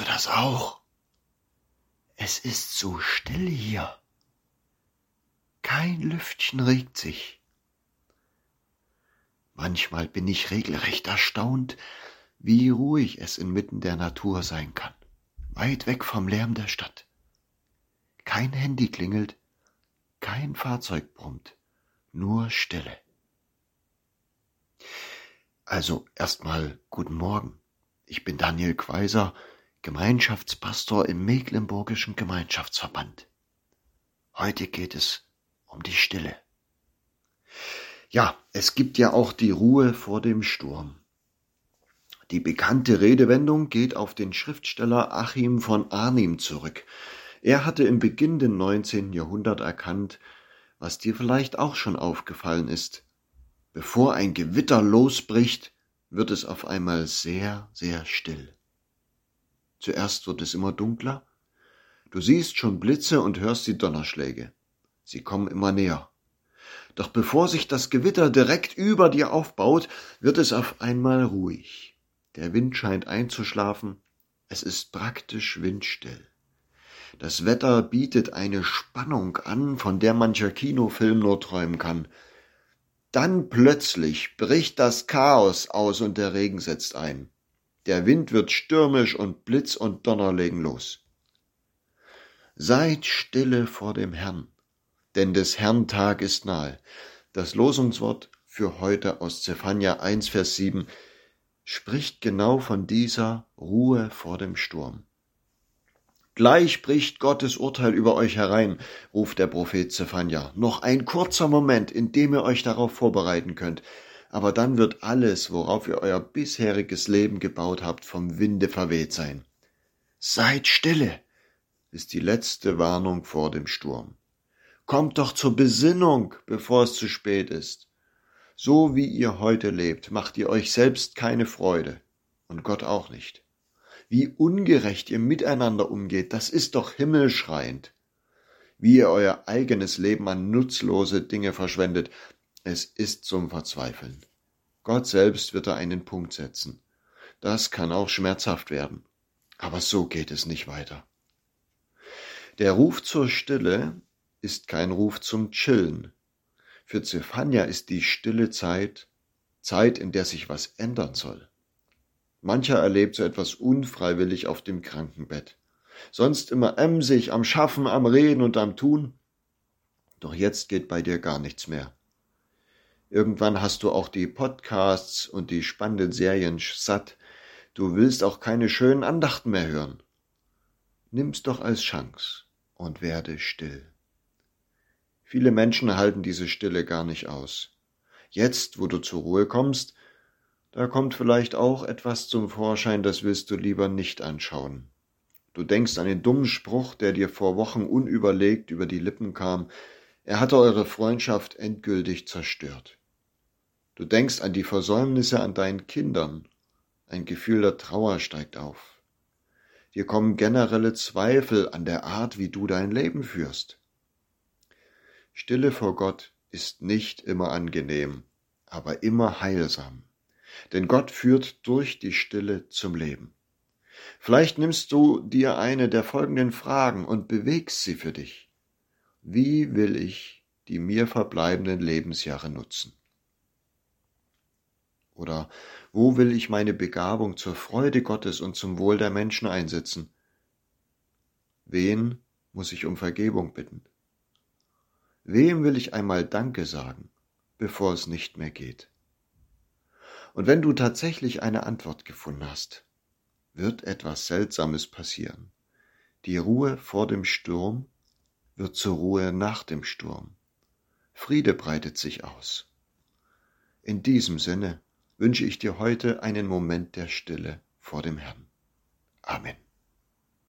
du das auch? Es ist so still hier. Kein Lüftchen regt sich. Manchmal bin ich regelrecht erstaunt, wie ruhig es inmitten der Natur sein kann, weit weg vom Lärm der Stadt. Kein Handy klingelt, kein Fahrzeug brummt, nur Stille. Also erstmal guten Morgen. Ich bin Daniel Quaiser, Gemeinschaftspastor im Mecklenburgischen Gemeinschaftsverband. Heute geht es um die Stille. Ja, es gibt ja auch die Ruhe vor dem Sturm. Die bekannte Redewendung geht auf den Schriftsteller Achim von Arnim zurück. Er hatte im Beginn des 19. Jahrhundert erkannt, was dir vielleicht auch schon aufgefallen ist. Bevor ein Gewitter losbricht, wird es auf einmal sehr, sehr still. Zuerst wird es immer dunkler. Du siehst schon Blitze und hörst die Donnerschläge. Sie kommen immer näher. Doch bevor sich das Gewitter direkt über dir aufbaut, wird es auf einmal ruhig. Der Wind scheint einzuschlafen. Es ist praktisch windstill. Das Wetter bietet eine Spannung an, von der mancher Kinofilm nur träumen kann. Dann plötzlich bricht das Chaos aus und der Regen setzt ein. Der Wind wird stürmisch und Blitz und Donner legen los. Seid stille vor dem Herrn, denn des Herrn Tag ist nahe. Das Losungswort für heute aus Zephania 1, Vers 7 spricht genau von dieser Ruhe vor dem Sturm. Gleich bricht Gottes Urteil über euch herein, ruft der Prophet Zephania. Noch ein kurzer Moment, in dem ihr euch darauf vorbereiten könnt, aber dann wird alles, worauf ihr euer bisheriges Leben gebaut habt, vom Winde verweht sein. Seid stille, ist die letzte Warnung vor dem Sturm. Kommt doch zur Besinnung, bevor es zu spät ist. So wie ihr heute lebt, macht ihr euch selbst keine Freude und Gott auch nicht. Wie ungerecht ihr miteinander umgeht, das ist doch himmelschreiend. Wie ihr euer eigenes Leben an nutzlose Dinge verschwendet, es ist zum Verzweifeln. Gott selbst wird da einen Punkt setzen. Das kann auch schmerzhaft werden. Aber so geht es nicht weiter. Der Ruf zur Stille ist kein Ruf zum Chillen. Für Zephania ist die stille Zeit Zeit, in der sich was ändern soll. Mancher erlebt so etwas unfreiwillig auf dem Krankenbett. Sonst immer emsig, am Schaffen, am Reden und am Tun. Doch jetzt geht bei dir gar nichts mehr. Irgendwann hast du auch die Podcasts und die spannenden Serien satt. Du willst auch keine schönen Andachten mehr hören. Nimm's doch als Chance und werde still. Viele Menschen halten diese Stille gar nicht aus. Jetzt, wo du zur Ruhe kommst, da kommt vielleicht auch etwas zum Vorschein, das willst du lieber nicht anschauen. Du denkst an den dummen Spruch, der dir vor Wochen unüberlegt über die Lippen kam, er hatte eure Freundschaft endgültig zerstört. Du denkst an die Versäumnisse an deinen Kindern. Ein Gefühl der Trauer steigt auf. Dir kommen generelle Zweifel an der Art, wie du dein Leben führst. Stille vor Gott ist nicht immer angenehm, aber immer heilsam. Denn Gott führt durch die Stille zum Leben. Vielleicht nimmst du dir eine der folgenden Fragen und bewegst sie für dich. Wie will ich die mir verbleibenden Lebensjahre nutzen? Oder wo will ich meine Begabung zur Freude Gottes und zum Wohl der Menschen einsetzen? Wen muss ich um Vergebung bitten? Wem will ich einmal Danke sagen, bevor es nicht mehr geht? Und wenn du tatsächlich eine Antwort gefunden hast, wird etwas Seltsames passieren. Die Ruhe vor dem Sturm wird zur Ruhe nach dem Sturm. Friede breitet sich aus. In diesem Sinne wünsche ich dir heute einen Moment der Stille vor dem Herrn. Amen.